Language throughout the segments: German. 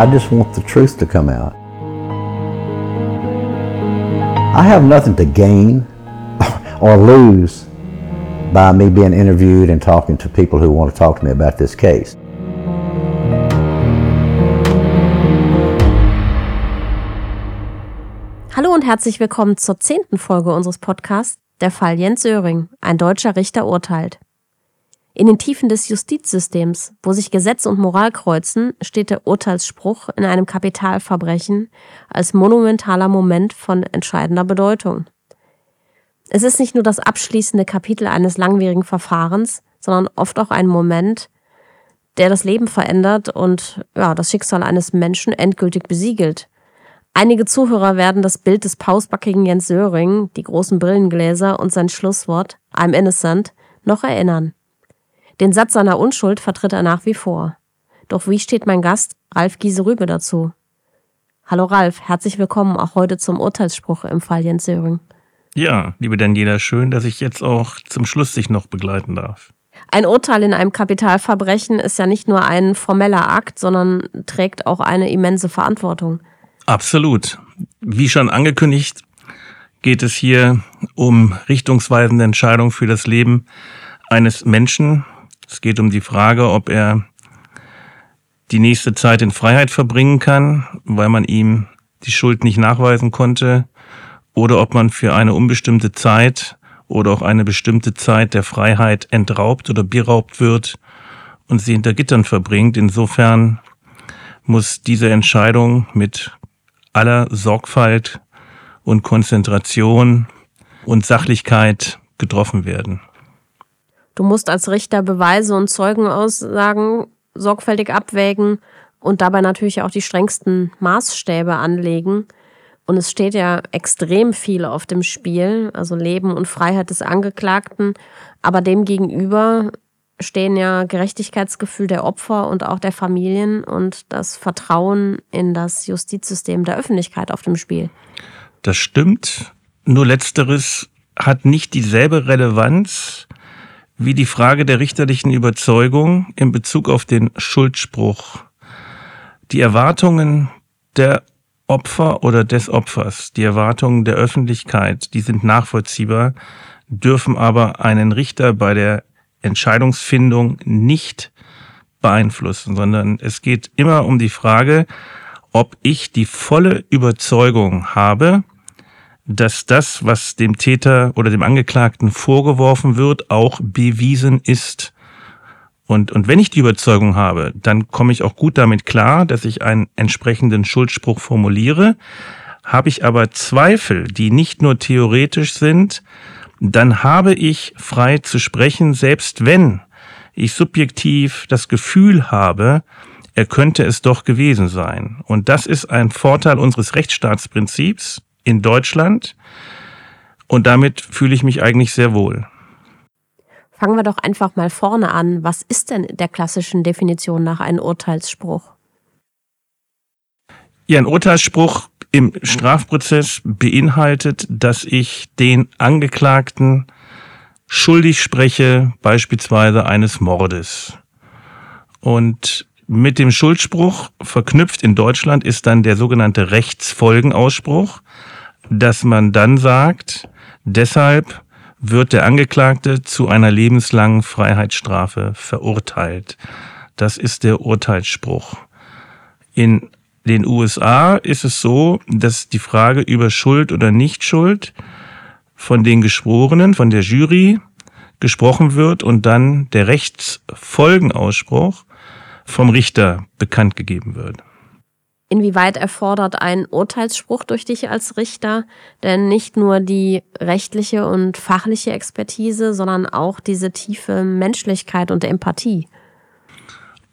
I just want the truth to come out. I have nothing to gain or lose by me being interviewed and talking to people who want to talk to me about this case. Hallo und herzlich willkommen zur zehnten Folge unseres Podcasts Der Fall Jens Söring, ein deutscher Richter urteilt. In den Tiefen des Justizsystems, wo sich Gesetz und Moral kreuzen, steht der Urteilsspruch in einem Kapitalverbrechen als monumentaler Moment von entscheidender Bedeutung. Es ist nicht nur das abschließende Kapitel eines langwierigen Verfahrens, sondern oft auch ein Moment, der das Leben verändert und ja, das Schicksal eines Menschen endgültig besiegelt. Einige Zuhörer werden das Bild des pausbackigen Jens Söring, die großen Brillengläser und sein Schlusswort I'm innocent noch erinnern. Den Satz seiner Unschuld vertritt er nach wie vor. Doch wie steht mein Gast Ralf Giese-Rübe dazu? Hallo Ralf, herzlich willkommen auch heute zum Urteilsspruch im Fall Jens Söring. Ja, liebe Daniela, schön, dass ich jetzt auch zum Schluss dich noch begleiten darf. Ein Urteil in einem Kapitalverbrechen ist ja nicht nur ein formeller Akt, sondern trägt auch eine immense Verantwortung. Absolut. Wie schon angekündigt, geht es hier um richtungsweisende Entscheidungen für das Leben eines Menschen, es geht um die Frage, ob er die nächste Zeit in Freiheit verbringen kann, weil man ihm die Schuld nicht nachweisen konnte, oder ob man für eine unbestimmte Zeit oder auch eine bestimmte Zeit der Freiheit entraubt oder beraubt wird und sie hinter Gittern verbringt. Insofern muss diese Entscheidung mit aller Sorgfalt und Konzentration und Sachlichkeit getroffen werden. Du musst als Richter Beweise und Zeugenaussagen sorgfältig abwägen und dabei natürlich auch die strengsten Maßstäbe anlegen. Und es steht ja extrem viel auf dem Spiel, also Leben und Freiheit des Angeklagten. Aber demgegenüber stehen ja Gerechtigkeitsgefühl der Opfer und auch der Familien und das Vertrauen in das Justizsystem der Öffentlichkeit auf dem Spiel. Das stimmt. Nur letzteres hat nicht dieselbe Relevanz wie die Frage der richterlichen Überzeugung in Bezug auf den Schuldspruch. Die Erwartungen der Opfer oder des Opfers, die Erwartungen der Öffentlichkeit, die sind nachvollziehbar, dürfen aber einen Richter bei der Entscheidungsfindung nicht beeinflussen, sondern es geht immer um die Frage, ob ich die volle Überzeugung habe, dass das, was dem Täter oder dem Angeklagten vorgeworfen wird, auch bewiesen ist. Und, und wenn ich die Überzeugung habe, dann komme ich auch gut damit klar, dass ich einen entsprechenden Schuldspruch formuliere. Habe ich aber Zweifel, die nicht nur theoretisch sind, dann habe ich frei zu sprechen, selbst wenn ich subjektiv das Gefühl habe, er könnte es doch gewesen sein. Und das ist ein Vorteil unseres Rechtsstaatsprinzips, in Deutschland. Und damit fühle ich mich eigentlich sehr wohl. Fangen wir doch einfach mal vorne an. Was ist denn der klassischen Definition nach ein Urteilsspruch? Ja, ein Urteilsspruch im Strafprozess beinhaltet, dass ich den Angeklagten schuldig spreche, beispielsweise eines Mordes. Und mit dem Schuldspruch verknüpft in Deutschland ist dann der sogenannte Rechtsfolgenausspruch dass man dann sagt, deshalb wird der Angeklagte zu einer lebenslangen Freiheitsstrafe verurteilt. Das ist der Urteilsspruch. In den USA ist es so, dass die Frage über Schuld oder Nichtschuld von den Geschworenen, von der Jury gesprochen wird und dann der Rechtsfolgenausspruch vom Richter bekannt gegeben wird. Inwieweit erfordert ein Urteilsspruch durch dich als Richter denn nicht nur die rechtliche und fachliche Expertise, sondern auch diese tiefe Menschlichkeit und Empathie?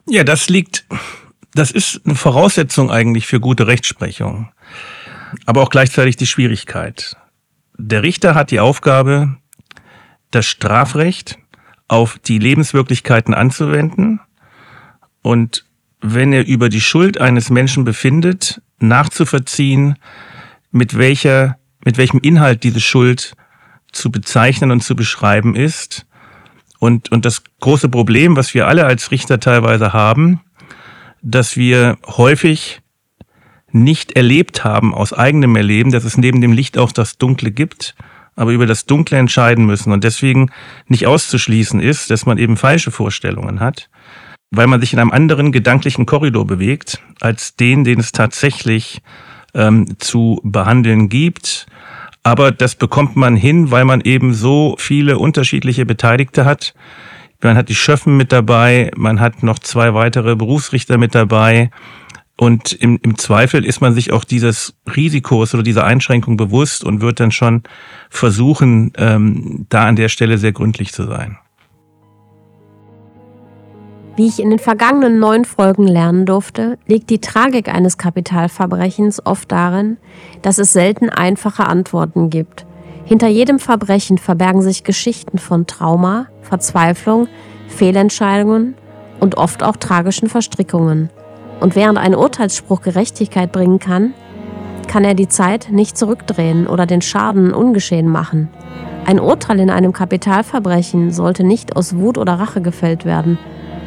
Ja, das liegt, das ist eine Voraussetzung eigentlich für gute Rechtsprechung, aber auch gleichzeitig die Schwierigkeit. Der Richter hat die Aufgabe, das Strafrecht auf die Lebenswirklichkeiten anzuwenden und wenn er über die Schuld eines Menschen befindet, nachzuverziehen, mit welcher, mit welchem Inhalt diese Schuld zu bezeichnen und zu beschreiben ist. Und, und das große Problem, was wir alle als Richter teilweise haben, dass wir häufig nicht erlebt haben aus eigenem Erleben, dass es neben dem Licht auch das Dunkle gibt, aber über das Dunkle entscheiden müssen und deswegen nicht auszuschließen ist, dass man eben falsche Vorstellungen hat, weil man sich in einem anderen gedanklichen Korridor bewegt als den, den es tatsächlich ähm, zu behandeln gibt. Aber das bekommt man hin, weil man eben so viele unterschiedliche Beteiligte hat. Man hat die Schöffen mit dabei, man hat noch zwei weitere Berufsrichter mit dabei. Und im, im Zweifel ist man sich auch dieses Risikos oder dieser Einschränkung bewusst und wird dann schon versuchen, ähm, da an der Stelle sehr gründlich zu sein. Wie ich in den vergangenen neun Folgen lernen durfte, liegt die Tragik eines Kapitalverbrechens oft darin, dass es selten einfache Antworten gibt. Hinter jedem Verbrechen verbergen sich Geschichten von Trauma, Verzweiflung, Fehlentscheidungen und oft auch tragischen Verstrickungen. Und während ein Urteilsspruch Gerechtigkeit bringen kann, kann er die Zeit nicht zurückdrehen oder den Schaden ungeschehen machen. Ein Urteil in einem Kapitalverbrechen sollte nicht aus Wut oder Rache gefällt werden,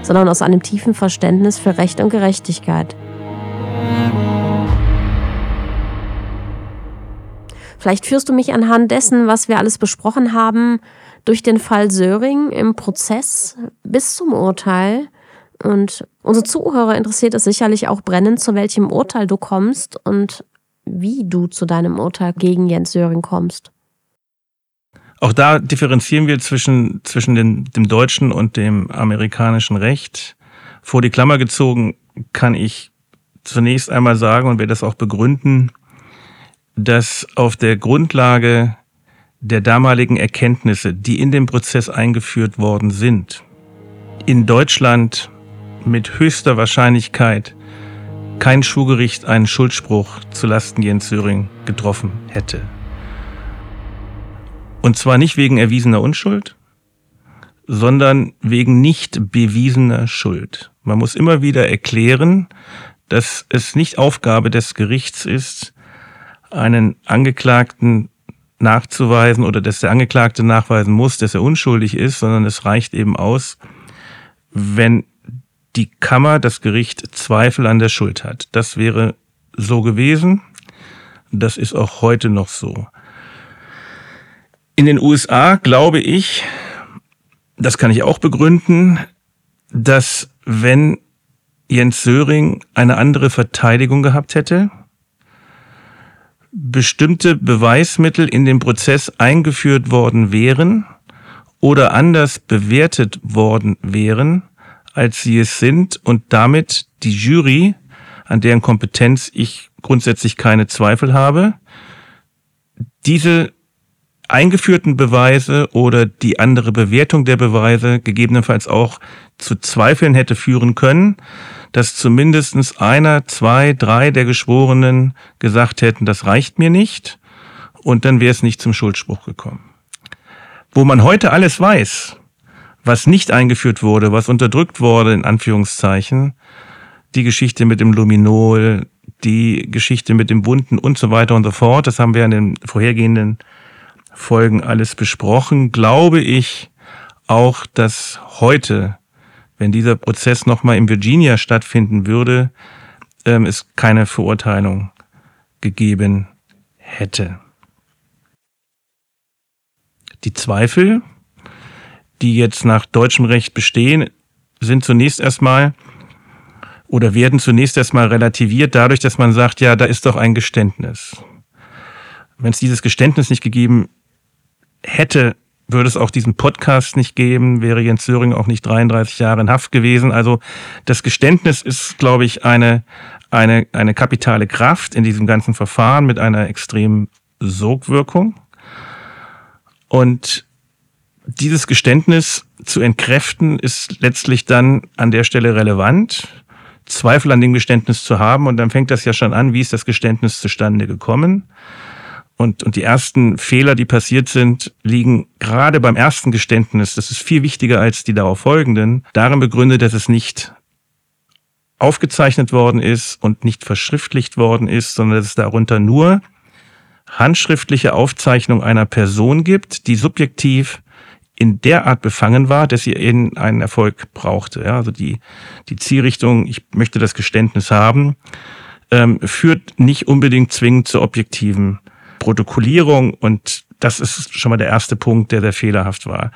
sondern aus einem tiefen Verständnis für Recht und Gerechtigkeit. Vielleicht führst du mich anhand dessen, was wir alles besprochen haben, durch den Fall Söring im Prozess bis zum Urteil. Und unsere Zuhörer interessiert es sicherlich auch brennend, zu welchem Urteil du kommst und wie du zu deinem Urteil gegen Jens Söring kommst. Auch da differenzieren wir zwischen, zwischen den, dem deutschen und dem amerikanischen Recht. Vor die Klammer gezogen kann ich zunächst einmal sagen und werde das auch begründen, dass auf der Grundlage der damaligen Erkenntnisse, die in dem Prozess eingeführt worden sind, in Deutschland mit höchster Wahrscheinlichkeit kein Schulgericht einen Schuldspruch zu Lasten Jens Söring getroffen hätte. Und zwar nicht wegen erwiesener Unschuld, sondern wegen nicht bewiesener Schuld. Man muss immer wieder erklären, dass es nicht Aufgabe des Gerichts ist, einen Angeklagten nachzuweisen oder dass der Angeklagte nachweisen muss, dass er unschuldig ist, sondern es reicht eben aus, wenn die Kammer, das Gericht Zweifel an der Schuld hat. Das wäre so gewesen. Das ist auch heute noch so. In den USA glaube ich, das kann ich auch begründen, dass wenn Jens Söring eine andere Verteidigung gehabt hätte, bestimmte Beweismittel in den Prozess eingeführt worden wären oder anders bewertet worden wären, als sie es sind und damit die Jury, an deren Kompetenz ich grundsätzlich keine Zweifel habe, diese eingeführten Beweise oder die andere Bewertung der Beweise gegebenenfalls auch zu Zweifeln hätte führen können, dass zumindestens einer, zwei, drei der Geschworenen gesagt hätten, das reicht mir nicht und dann wäre es nicht zum Schuldspruch gekommen. Wo man heute alles weiß, was nicht eingeführt wurde, was unterdrückt wurde, in Anführungszeichen, die Geschichte mit dem Luminol, die Geschichte mit dem Bunten und so weiter und so fort, das haben wir in den vorhergehenden Folgen alles besprochen, glaube ich auch, dass heute, wenn dieser Prozess nochmal in Virginia stattfinden würde, ähm, es keine Verurteilung gegeben hätte. Die Zweifel, die jetzt nach deutschem Recht bestehen, sind zunächst erstmal oder werden zunächst erstmal relativiert dadurch, dass man sagt, ja, da ist doch ein Geständnis. Wenn es dieses Geständnis nicht gegeben hätte, würde es auch diesen Podcast nicht geben, wäre Jens Söring auch nicht 33 Jahre in Haft gewesen. Also das Geständnis ist, glaube ich, eine, eine, eine kapitale Kraft in diesem ganzen Verfahren mit einer extremen Sogwirkung. Und dieses Geständnis zu entkräften ist letztlich dann an der Stelle relevant. Zweifel an dem Geständnis zu haben und dann fängt das ja schon an, wie ist das Geständnis zustande gekommen? Und, und die ersten Fehler, die passiert sind, liegen gerade beim ersten Geständnis, das ist viel wichtiger als die darauf folgenden, darin begründet, dass es nicht aufgezeichnet worden ist und nicht verschriftlicht worden ist, sondern dass es darunter nur handschriftliche Aufzeichnung einer Person gibt, die subjektiv in der Art befangen war, dass sie eben einen Erfolg brauchte. Ja, also die, die Zielrichtung, ich möchte das Geständnis haben, ähm, führt nicht unbedingt zwingend zur objektiven Protokollierung und das ist schon mal der erste Punkt, der sehr fehlerhaft war.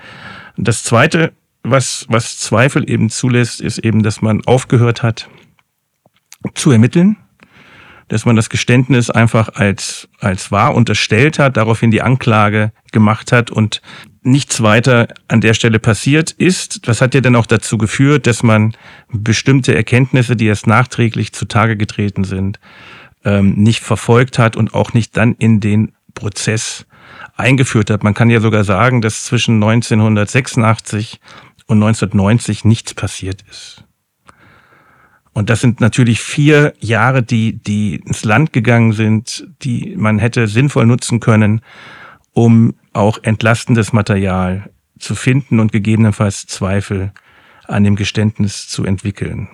Das zweite, was, was Zweifel eben zulässt, ist eben, dass man aufgehört hat zu ermitteln, dass man das Geständnis einfach als, als wahr unterstellt hat, daraufhin die Anklage gemacht hat und nichts weiter an der Stelle passiert ist. Das hat ja dann auch dazu geführt, dass man bestimmte Erkenntnisse, die erst nachträglich zutage getreten sind, ähm, nicht verfolgt hat und auch nicht dann in den Prozess eingeführt hat. Man kann ja sogar sagen, dass zwischen 1986 und 1990 nichts passiert ist. Und das sind natürlich vier Jahre, die, die ins Land gegangen sind, die man hätte sinnvoll nutzen können, um auch entlastendes Material zu finden und gegebenenfalls Zweifel an dem Geständnis zu entwickeln.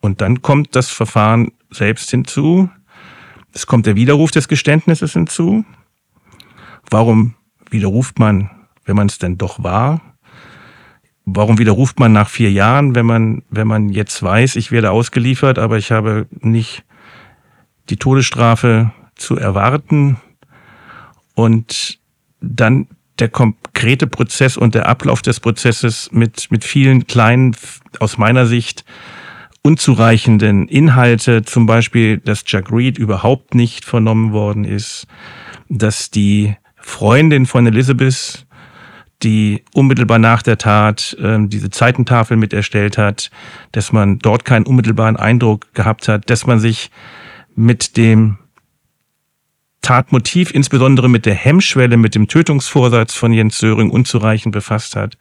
Und dann kommt das Verfahren selbst hinzu. Es kommt der Widerruf des Geständnisses hinzu. Warum widerruft man, wenn man es denn doch war? Warum widerruft man nach vier Jahren, wenn man, wenn man jetzt weiß, ich werde ausgeliefert, aber ich habe nicht die Todesstrafe zu erwarten? Und dann der konkrete Prozess und der Ablauf des Prozesses mit, mit vielen kleinen, aus meiner Sicht, unzureichenden Inhalte, zum Beispiel, dass Jack Reed überhaupt nicht vernommen worden ist, dass die Freundin von Elizabeth die unmittelbar nach der Tat ähm, diese Zeitentafel mit erstellt hat, dass man dort keinen unmittelbaren Eindruck gehabt hat, dass man sich mit dem Tatmotiv, insbesondere mit der Hemmschwelle, mit dem Tötungsvorsatz von Jens Söring unzureichend befasst hat,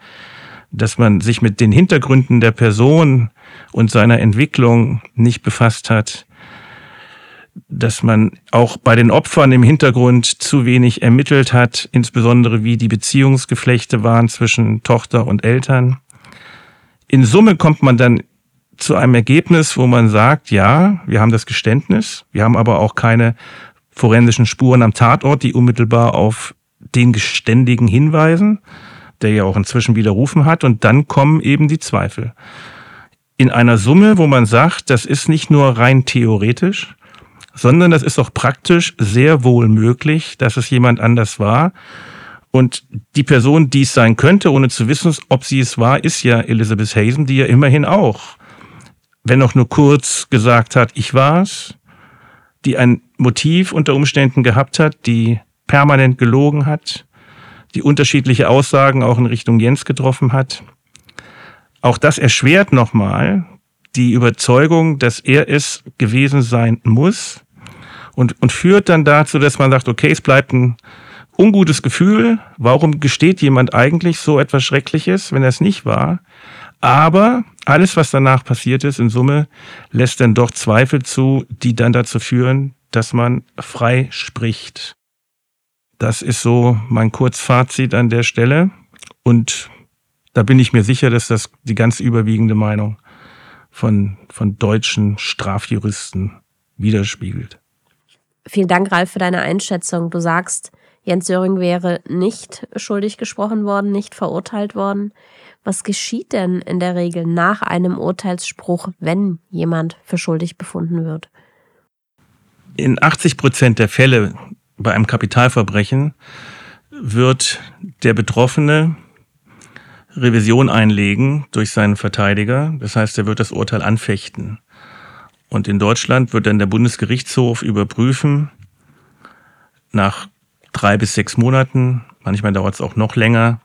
dass man sich mit den Hintergründen der Person und seiner Entwicklung nicht befasst hat, dass man auch bei den Opfern im Hintergrund zu wenig ermittelt hat, insbesondere wie die Beziehungsgeflechte waren zwischen Tochter und Eltern. In Summe kommt man dann zu einem Ergebnis, wo man sagt, ja, wir haben das Geständnis, wir haben aber auch keine forensischen Spuren am Tatort, die unmittelbar auf den Geständigen hinweisen, der ja auch inzwischen widerrufen hat, und dann kommen eben die Zweifel. In einer Summe, wo man sagt, das ist nicht nur rein theoretisch, sondern das ist auch praktisch sehr wohl möglich, dass es jemand anders war. Und die Person, die es sein könnte, ohne zu wissen, ob sie es war, ist ja Elizabeth Hazen, die ja immerhin auch, wenn auch nur kurz gesagt hat, ich war's, die ein Motiv unter Umständen gehabt hat, die permanent gelogen hat, die unterschiedliche Aussagen auch in Richtung Jens getroffen hat. Auch das erschwert nochmal die Überzeugung, dass er es gewesen sein muss und, und führt dann dazu, dass man sagt, okay, es bleibt ein ungutes Gefühl. Warum gesteht jemand eigentlich so etwas Schreckliches, wenn er es nicht war? Aber alles, was danach passiert ist, in Summe, lässt dann doch Zweifel zu, die dann dazu führen, dass man frei spricht. Das ist so mein Kurzfazit an der Stelle. Und da bin ich mir sicher, dass das die ganz überwiegende Meinung von, von deutschen Strafjuristen widerspiegelt. Vielen Dank, Ralf, für deine Einschätzung. Du sagst, Jens Söring wäre nicht schuldig gesprochen worden, nicht verurteilt worden. Was geschieht denn in der Regel nach einem Urteilsspruch, wenn jemand für schuldig befunden wird? In 80 Prozent der Fälle bei einem Kapitalverbrechen wird der Betroffene Revision einlegen durch seinen Verteidiger. Das heißt, er wird das Urteil anfechten. Und in Deutschland wird dann der Bundesgerichtshof überprüfen, nach drei bis sechs Monaten, manchmal dauert es auch noch länger,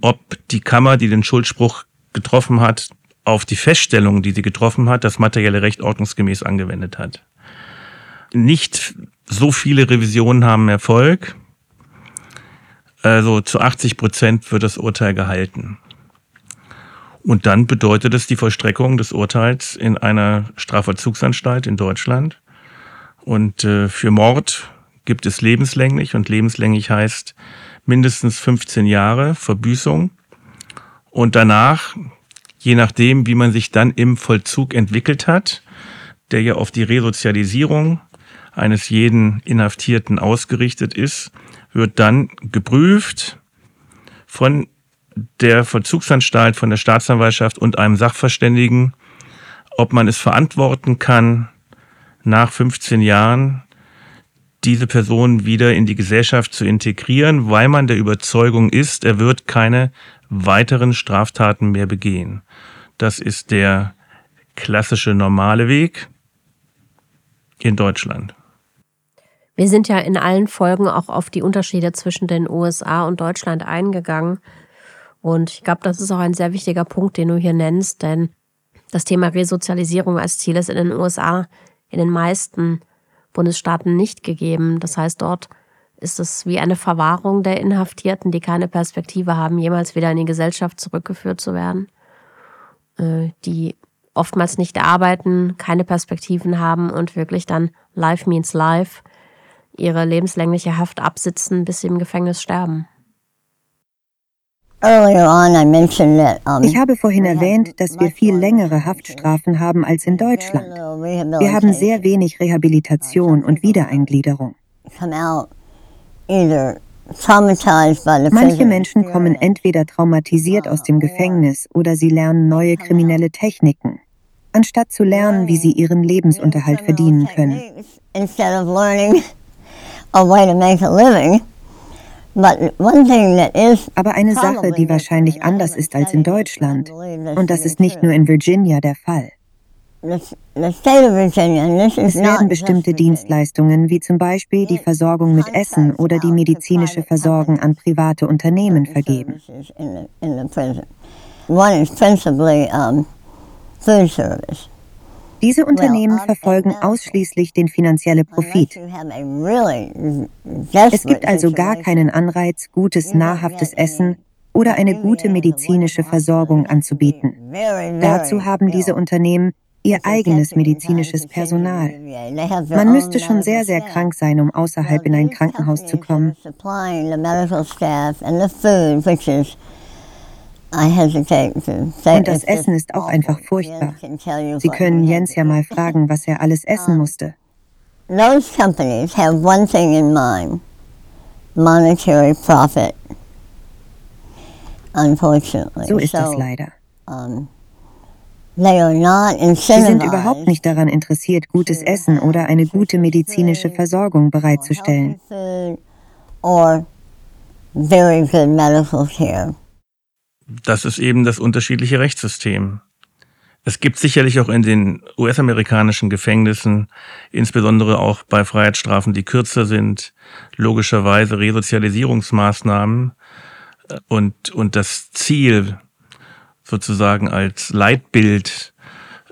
ob die Kammer, die den Schuldspruch getroffen hat, auf die Feststellung, die sie getroffen hat, das materielle Recht ordnungsgemäß angewendet hat. Nicht so viele Revisionen haben Erfolg. Also zu 80 Prozent wird das Urteil gehalten. Und dann bedeutet es die Vollstreckung des Urteils in einer Strafvollzugsanstalt in Deutschland. Und äh, für Mord gibt es lebenslänglich und lebenslänglich heißt mindestens 15 Jahre Verbüßung. Und danach, je nachdem, wie man sich dann im Vollzug entwickelt hat, der ja auf die Resozialisierung eines jeden Inhaftierten ausgerichtet ist, wird dann geprüft von der Vollzugsanstalt, von der Staatsanwaltschaft und einem Sachverständigen, ob man es verantworten kann, nach 15 Jahren diese Person wieder in die Gesellschaft zu integrieren, weil man der Überzeugung ist, er wird keine weiteren Straftaten mehr begehen. Das ist der klassische normale Weg in Deutschland. Wir sind ja in allen Folgen auch auf die Unterschiede zwischen den USA und Deutschland eingegangen. Und ich glaube, das ist auch ein sehr wichtiger Punkt, den du hier nennst, denn das Thema Resozialisierung als Ziel ist in den USA in den meisten Bundesstaaten nicht gegeben. Das heißt, dort ist es wie eine Verwahrung der Inhaftierten, die keine Perspektive haben, jemals wieder in die Gesellschaft zurückgeführt zu werden, äh, die oftmals nicht arbeiten, keine Perspektiven haben und wirklich dann Life means Life ihre lebenslängliche Haft absitzen, bis sie im Gefängnis sterben. Ich habe vorhin erwähnt, dass wir viel längere Haftstrafen haben als in Deutschland. Wir haben sehr wenig Rehabilitation und Wiedereingliederung. Manche Menschen kommen entweder traumatisiert aus dem Gefängnis oder sie lernen neue kriminelle Techniken, anstatt zu lernen, wie sie ihren Lebensunterhalt verdienen können. Aber eine Sache, die wahrscheinlich anders ist als in Deutschland, und das ist nicht nur in Virginia der Fall. Es werden bestimmte Dienstleistungen wie zum Beispiel die Versorgung mit Essen oder die medizinische Versorgung an private Unternehmen vergeben. Diese Unternehmen verfolgen ausschließlich den finanziellen Profit. Es gibt also gar keinen Anreiz, gutes, nahrhaftes Essen oder eine gute medizinische Versorgung anzubieten. Dazu haben diese Unternehmen ihr eigenes medizinisches Personal. Man müsste schon sehr, sehr krank sein, um außerhalb in ein Krankenhaus zu kommen. Und das Essen ist auch einfach furchtbar. Sie können Jens ja mal fragen, was er alles essen musste. Those companies have one thing in mind, monetary profit. Unfortunately. So ist das leider. Sie sind überhaupt nicht daran interessiert, gutes Essen oder eine gute medizinische Versorgung bereitzustellen. very good medical care das ist eben das unterschiedliche Rechtssystem. Es gibt sicherlich auch in den US-amerikanischen Gefängnissen, insbesondere auch bei Freiheitsstrafen, die kürzer sind, logischerweise Resozialisierungsmaßnahmen und, und das Ziel sozusagen als Leitbild,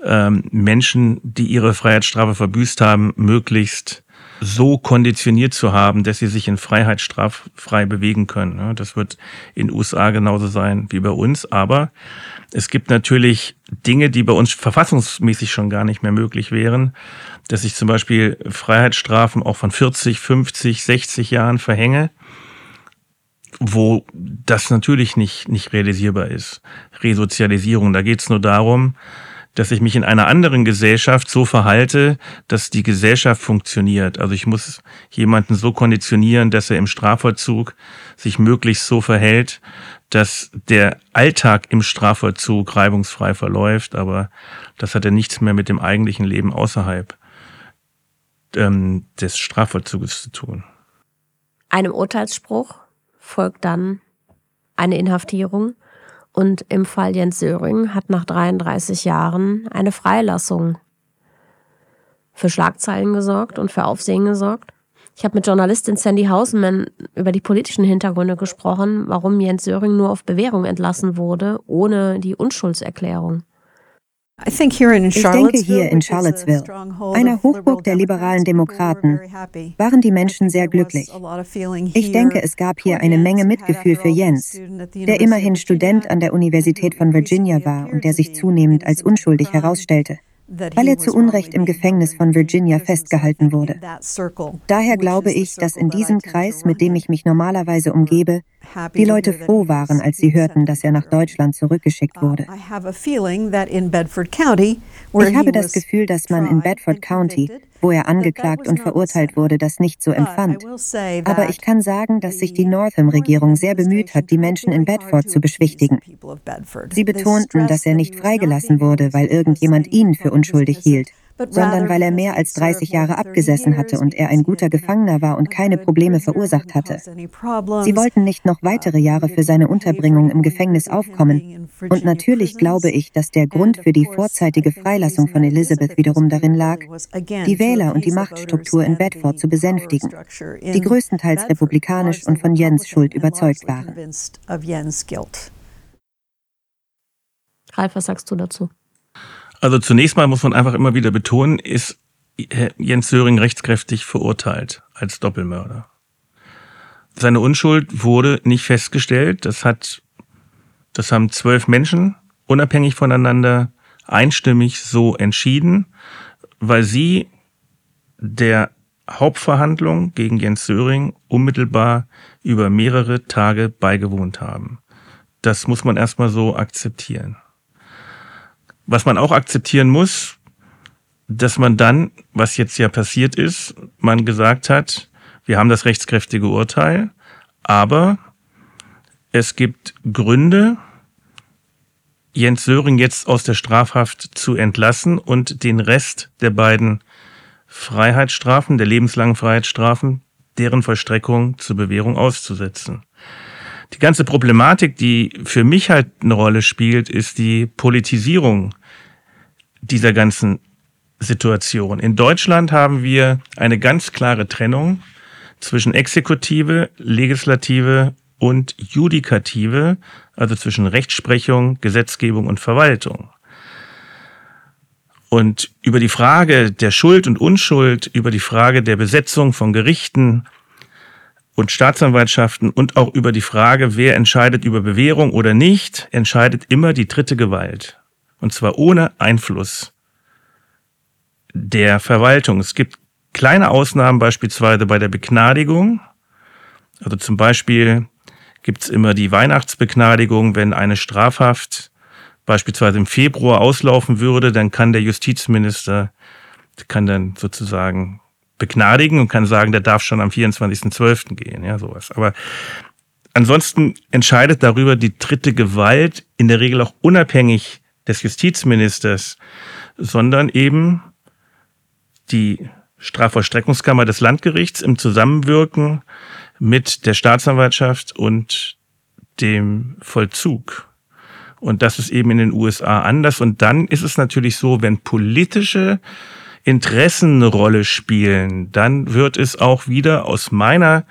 ähm, Menschen, die ihre Freiheitsstrafe verbüßt haben, möglichst so konditioniert zu haben, dass sie sich in Freiheit straffrei bewegen können. Das wird in den USA genauso sein wie bei uns. Aber es gibt natürlich Dinge, die bei uns verfassungsmäßig schon gar nicht mehr möglich wären, dass ich zum Beispiel Freiheitsstrafen auch von 40, 50, 60 Jahren verhänge wo das natürlich nicht, nicht realisierbar ist. Resozialisierung, da geht es nur darum, dass ich mich in einer anderen Gesellschaft so verhalte, dass die Gesellschaft funktioniert. Also ich muss jemanden so konditionieren, dass er im Strafvollzug sich möglichst so verhält, dass der Alltag im Strafvollzug reibungsfrei verläuft, aber das hat ja nichts mehr mit dem eigentlichen Leben außerhalb ähm, des Strafvollzuges zu tun. Einem Urteilsspruch folgt dann eine Inhaftierung und im Fall Jens Söring hat nach 33 Jahren eine Freilassung für Schlagzeilen gesorgt und für Aufsehen gesorgt. Ich habe mit Journalistin Sandy Hausenmann über die politischen Hintergründe gesprochen, warum Jens Söring nur auf Bewährung entlassen wurde, ohne die Unschuldserklärung. Ich denke hier in Charlottesville, einer Hochburg der liberalen Demokraten, waren die Menschen sehr glücklich. Ich denke, es gab hier eine Menge Mitgefühl für Jens, der immerhin Student an der Universität von Virginia war und der sich zunehmend als unschuldig herausstellte weil er zu Unrecht im Gefängnis von Virginia festgehalten wurde. Daher glaube ich, dass in diesem Kreis, mit dem ich mich normalerweise umgebe, die Leute froh waren, als sie hörten, dass er nach Deutschland zurückgeschickt wurde. Ich habe das Gefühl, dass man in Bedford County, wo er angeklagt und verurteilt wurde, das nicht so empfand. Aber ich kann sagen, dass sich die Northam-Regierung sehr bemüht hat, die Menschen in Bedford zu beschwichtigen. Sie betonten, dass er nicht freigelassen wurde, weil irgendjemand ihn für unschuldig hielt sondern weil er mehr als 30 Jahre abgesessen hatte und er ein guter Gefangener war und keine Probleme verursacht hatte. Sie wollten nicht noch weitere Jahre für seine Unterbringung im Gefängnis aufkommen. Und natürlich glaube ich, dass der Grund für die vorzeitige Freilassung von Elizabeth wiederum darin lag, die Wähler und die Machtstruktur in Bedford zu besänftigen, die größtenteils republikanisch und von Jens Schuld überzeugt waren. Ralf, was sagst du dazu? Also zunächst mal muss man einfach immer wieder betonen, ist Jens Söring rechtskräftig verurteilt als Doppelmörder. Seine Unschuld wurde nicht festgestellt. Das hat, das haben zwölf Menschen unabhängig voneinander einstimmig so entschieden, weil sie der Hauptverhandlung gegen Jens Söring unmittelbar über mehrere Tage beigewohnt haben. Das muss man erstmal so akzeptieren. Was man auch akzeptieren muss, dass man dann, was jetzt ja passiert ist, man gesagt hat, wir haben das rechtskräftige Urteil, aber es gibt Gründe, Jens Söring jetzt aus der Strafhaft zu entlassen und den Rest der beiden Freiheitsstrafen, der lebenslangen Freiheitsstrafen, deren Vollstreckung zur Bewährung auszusetzen. Die ganze Problematik, die für mich halt eine Rolle spielt, ist die Politisierung dieser ganzen Situation. In Deutschland haben wir eine ganz klare Trennung zwischen Exekutive, Legislative und Judikative, also zwischen Rechtsprechung, Gesetzgebung und Verwaltung. Und über die Frage der Schuld und Unschuld, über die Frage der Besetzung von Gerichten, und Staatsanwaltschaften und auch über die Frage, wer entscheidet über Bewährung oder nicht, entscheidet immer die dritte Gewalt. Und zwar ohne Einfluss der Verwaltung. Es gibt kleine Ausnahmen beispielsweise bei der Begnadigung. Also zum Beispiel gibt es immer die Weihnachtsbegnadigung, wenn eine Strafhaft beispielsweise im Februar auslaufen würde, dann kann der Justizminister, kann dann sozusagen begnadigen und kann sagen, der darf schon am 24.12. gehen, ja, sowas. Aber ansonsten entscheidet darüber die dritte Gewalt in der Regel auch unabhängig des Justizministers, sondern eben die Strafvollstreckungskammer des Landgerichts im Zusammenwirken mit der Staatsanwaltschaft und dem Vollzug. Und das ist eben in den USA anders. Und dann ist es natürlich so, wenn politische Interessen eine Rolle spielen, dann wird es auch wieder aus meiner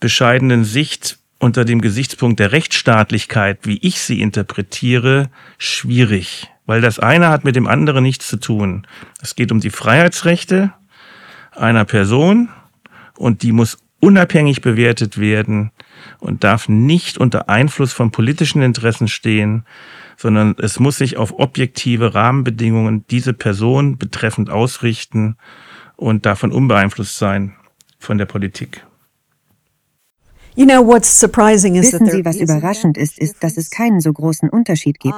bescheidenen Sicht unter dem Gesichtspunkt der Rechtsstaatlichkeit, wie ich sie interpretiere, schwierig. Weil das eine hat mit dem anderen nichts zu tun. Es geht um die Freiheitsrechte einer Person und die muss unabhängig bewertet werden und darf nicht unter Einfluss von politischen Interessen stehen, sondern es muss sich auf objektive Rahmenbedingungen diese Person betreffend ausrichten und davon unbeeinflusst sein von der Politik. Wissen Sie, was überraschend ist, ist, dass es keinen so großen Unterschied gibt.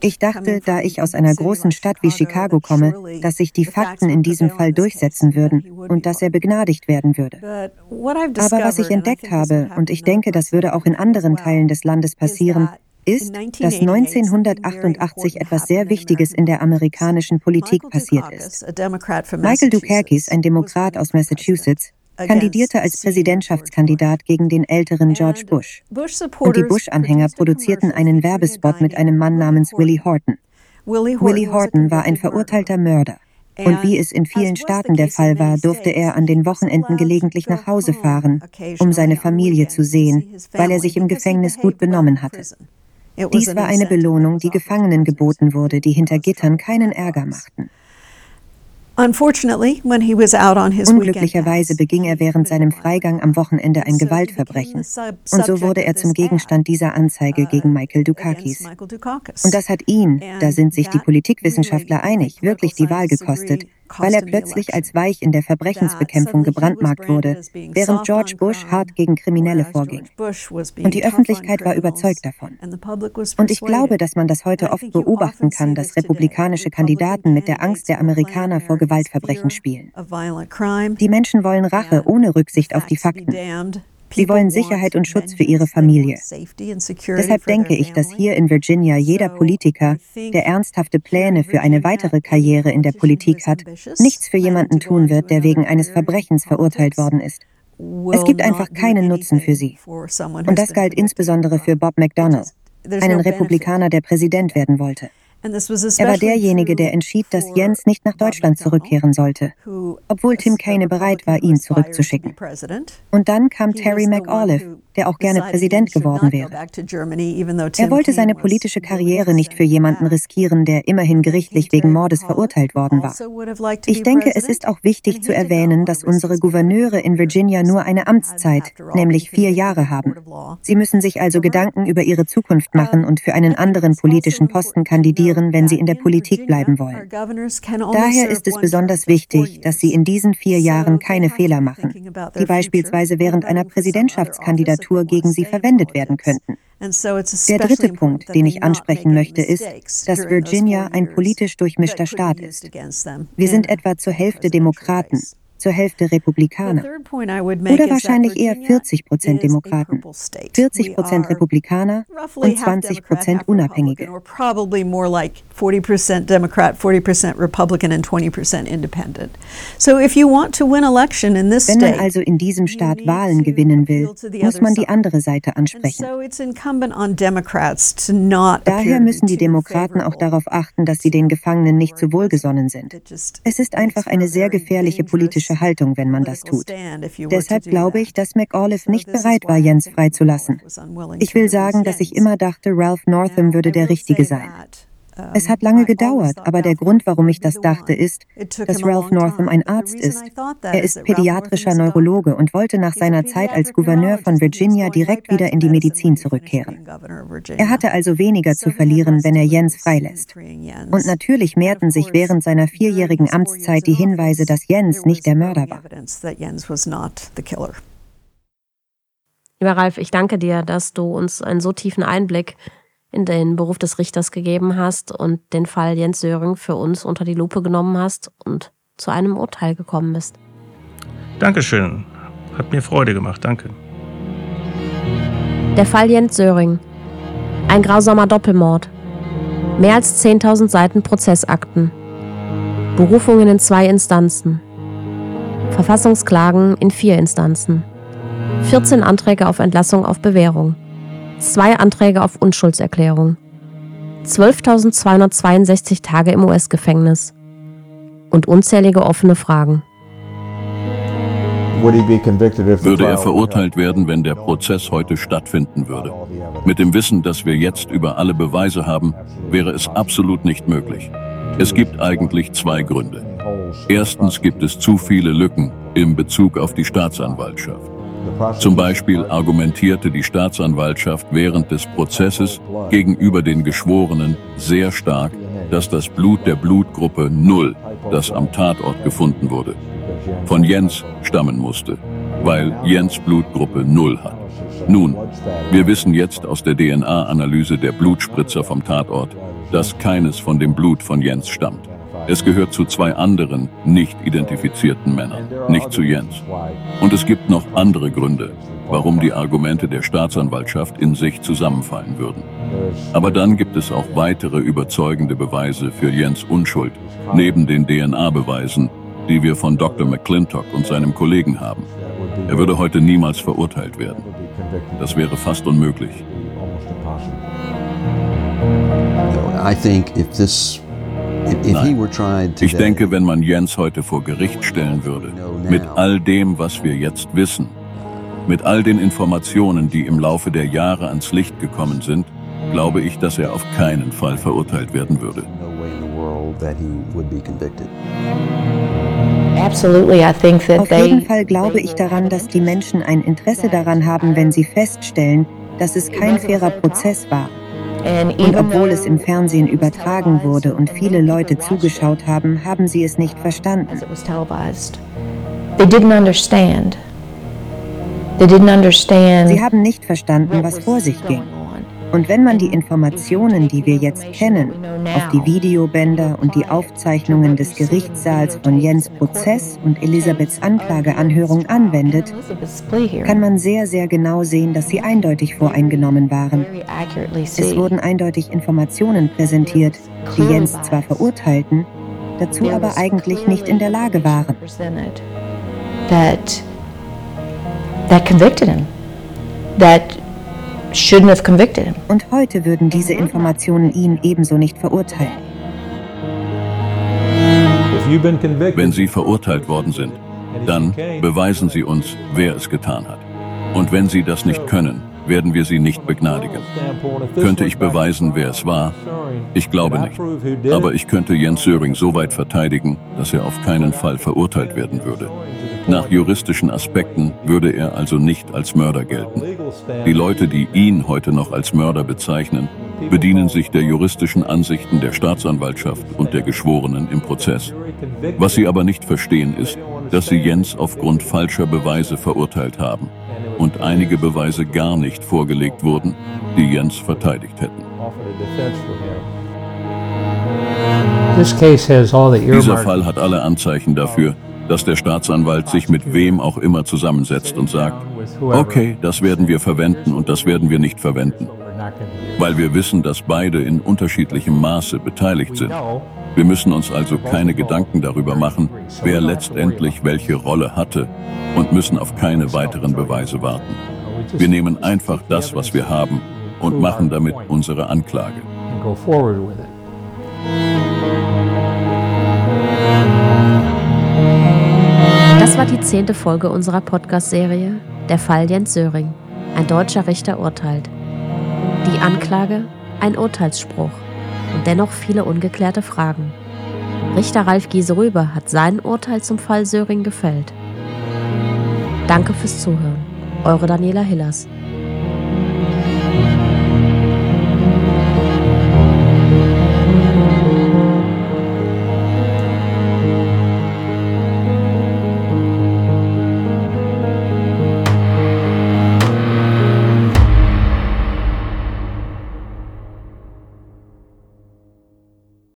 Ich dachte, da ich aus einer großen Stadt wie Chicago komme, dass sich die Fakten in diesem Fall durchsetzen würden und dass er begnadigt werden würde. Aber was ich entdeckt habe, und ich denke, das würde auch in anderen Teilen des Landes passieren, ist, dass 1988 etwas sehr Wichtiges in der amerikanischen Politik passiert ist. Michael Dukakis, ein Demokrat aus Massachusetts, kandidierte als Präsidentschaftskandidat gegen den älteren George Bush. Und die Bush-Anhänger produzierten einen Werbespot mit einem Mann namens Willie Horton. Willie Horton war ein verurteilter Mörder. Und wie es in vielen Staaten der Fall war, durfte er an den Wochenenden gelegentlich nach Hause fahren, um seine Familie zu sehen, weil er sich im Gefängnis gut benommen hatte. Dies war eine Belohnung, die Gefangenen geboten wurde, die hinter Gittern keinen Ärger machten. Unglücklicherweise beging er während seinem Freigang am Wochenende ein Gewaltverbrechen. Und so wurde er zum Gegenstand dieser Anzeige uh, gegen Michael Dukakis. Und das hat ihn, da sind sich die Politikwissenschaftler einig, wirklich die Wahl gekostet, weil er plötzlich als weich in der Verbrechensbekämpfung gebrandmarkt wurde, während George Bush hart gegen Kriminelle vorging. Und die Öffentlichkeit war überzeugt davon. Und ich glaube, dass man das heute oft beobachten kann, dass republikanische Kandidaten mit der Angst der Amerikaner vor Gewaltverbrechen spielen. Die Menschen wollen Rache ohne Rücksicht auf die Fakten. Sie wollen Sicherheit und Schutz für ihre Familie. Deshalb denke ich, dass hier in Virginia jeder Politiker, der ernsthafte Pläne für eine weitere Karriere in der Politik hat, nichts für jemanden tun wird, der wegen eines Verbrechens verurteilt worden ist. Es gibt einfach keinen Nutzen für sie. Und das galt insbesondere für Bob McDonnell, einen Republikaner, der Präsident werden wollte. Er war derjenige, der entschied, dass Jens nicht nach Deutschland zurückkehren sollte, obwohl Tim Kaine bereit war, ihn zurückzuschicken. Und dann kam Terry McAuliffe, der auch gerne Präsident geworden wäre. Er wollte seine politische Karriere nicht für jemanden riskieren, der immerhin gerichtlich wegen Mordes verurteilt worden war. Also ich denke, es ist auch wichtig zu erwähnen, dass unsere Gouverneure in Virginia nur eine Amtszeit, nämlich vier Jahre haben. Sie müssen sich also Gedanken über ihre Zukunft machen und für einen anderen politischen Posten kandidieren, wenn sie in der Politik bleiben wollen. Daher ist es besonders wichtig, dass sie in diesen vier Jahren keine Fehler machen, die beispielsweise während einer Präsidentschaftskandidatur gegen sie verwendet werden könnten. Der dritte Punkt, den ich ansprechen möchte, ist, dass Virginia ein politisch durchmischter Staat ist. Wir sind etwa zur Hälfte Demokraten zur Hälfte Republikaner. Oder wahrscheinlich eher 40 Prozent Demokraten, 40 Prozent Republikaner und 20 Prozent Unabhängige. Wenn man also in diesem Staat Wahlen gewinnen will, muss man die andere Seite ansprechen. Daher müssen die Demokraten auch darauf achten, dass sie den Gefangenen nicht zu wohlgesonnen sind. Es ist einfach eine sehr gefährliche politische politische Haltung, wenn man das tut. Deshalb glaube ich, dass McAuliffe nicht bereit war, Jens freizulassen. Ich will sagen, dass ich immer dachte, Ralph Northam würde der Richtige sein. Es hat lange gedauert, aber der Grund, warum ich das dachte, ist, dass Ralph Northam ein Arzt ist. Er ist pädiatrischer Neurologe und wollte nach seiner Zeit als Gouverneur von Virginia direkt wieder in die Medizin zurückkehren. Er hatte also weniger zu verlieren, wenn er Jens freilässt. Und natürlich mehrten sich während seiner vierjährigen Amtszeit die Hinweise, dass Jens nicht der Mörder war. Lieber Ralf, ich danke dir, dass du uns einen so tiefen Einblick in den Beruf des Richters gegeben hast und den Fall Jens Söring für uns unter die Lupe genommen hast und zu einem Urteil gekommen bist. Dankeschön. Hat mir Freude gemacht. Danke. Der Fall Jens Söring. Ein grausamer Doppelmord. Mehr als 10.000 Seiten Prozessakten. Berufungen in zwei Instanzen. Verfassungsklagen in vier Instanzen. 14 Anträge auf Entlassung auf Bewährung zwei Anträge auf Unschuldserklärung, 12.262 Tage im US-Gefängnis und unzählige offene Fragen. Würde er verurteilt werden, wenn der Prozess heute stattfinden würde? Mit dem Wissen, dass wir jetzt über alle Beweise haben, wäre es absolut nicht möglich. Es gibt eigentlich zwei Gründe. Erstens gibt es zu viele Lücken im Bezug auf die Staatsanwaltschaft. Zum Beispiel argumentierte die Staatsanwaltschaft während des Prozesses gegenüber den Geschworenen sehr stark, dass das Blut der Blutgruppe 0, das am Tatort gefunden wurde, von Jens stammen musste, weil Jens Blutgruppe 0 hat. Nun, wir wissen jetzt aus der DNA-Analyse der Blutspritzer vom Tatort, dass keines von dem Blut von Jens stammt. Es gehört zu zwei anderen, nicht identifizierten Männern, nicht zu Jens. Und es gibt noch andere Gründe, warum die Argumente der Staatsanwaltschaft in sich zusammenfallen würden. Aber dann gibt es auch weitere überzeugende Beweise für Jens Unschuld, neben den DNA-Beweisen, die wir von Dr. McClintock und seinem Kollegen haben. Er würde heute niemals verurteilt werden. Das wäre fast unmöglich. I think if this Nein. Ich denke, wenn man Jens heute vor Gericht stellen würde, mit all dem, was wir jetzt wissen, mit all den Informationen, die im Laufe der Jahre ans Licht gekommen sind, glaube ich, dass er auf keinen Fall verurteilt werden würde. Auf jeden Fall glaube ich daran, dass die Menschen ein Interesse daran haben, wenn sie feststellen, dass es kein fairer Prozess war Und obwohl es im Fernsehen übertragen wurde und viele Leute zugeschaut haben, haben sie es nicht verstanden. Sie haben nicht verstanden, was vor sich ging. Und wenn man die Informationen, die wir jetzt kennen, auf die Videobänder und die Aufzeichnungen des Gerichtssaals von Jens Prozess und Elisabeths Anklageanhörung anwendet, kann man sehr, sehr genau sehen, dass sie eindeutig voreingenommen waren. Es wurden eindeutig Informationen präsentiert, die Jens zwar verurteilten, dazu aber eigentlich nicht in der Lage waren. That, convicted him. That shouldn't have convicted him. Und heute würden diese Informationen ihn ebenso nicht verurteilen. Wenn Sie verurteilt worden sind, dann beweisen Sie uns, wer es getan hat. Und wenn Sie das nicht können, werden wir Sie nicht begnadigen. Könnte ich beweisen, wer es war? Ich glaube nicht. Aber ich könnte Jens Söring so weit verteidigen, dass er auf keinen Fall verurteilt werden würde. Nach juristischen Aspekten würde er also nicht als Mörder gelten. Die Leute, die ihn heute noch als Mörder bezeichnen, bedienen sich der juristischen Ansichten der Staatsanwaltschaft und der Geschworenen im Prozess. Was sie aber nicht verstehen ist, dass sie Jens aufgrund falscher Beweise verurteilt haben und einige Beweise gar nicht vorgelegt wurden, die Jens verteidigt hätten. Dieser Fall hat alle Anzeichen dafür, dass der Staatsanwalt sich mit wem auch immer zusammensetzt und sagt, okay, das werden wir verwenden und das werden wir nicht verwenden. Weil wir wissen, dass beide in unterschiedlichem Maße beteiligt sind. Wir müssen uns also keine Gedanken darüber machen, wer letztendlich welche Rolle hatte und müssen auf keine weiteren Beweise warten. Wir nehmen einfach das, was wir haben und machen damit unsere Anklage. Das war die zehnte Folge unserer Podcast-Serie Der Fall Jens Söring. Ein deutscher Richter urteilt. Die Anklage, ein Urteilsspruch und dennoch viele ungeklärte Fragen. Richter Ralf Giese-Rüber hat sein Urteil zum Fall Söring gefällt. Danke fürs Zuhören. Eure Daniela Hillers.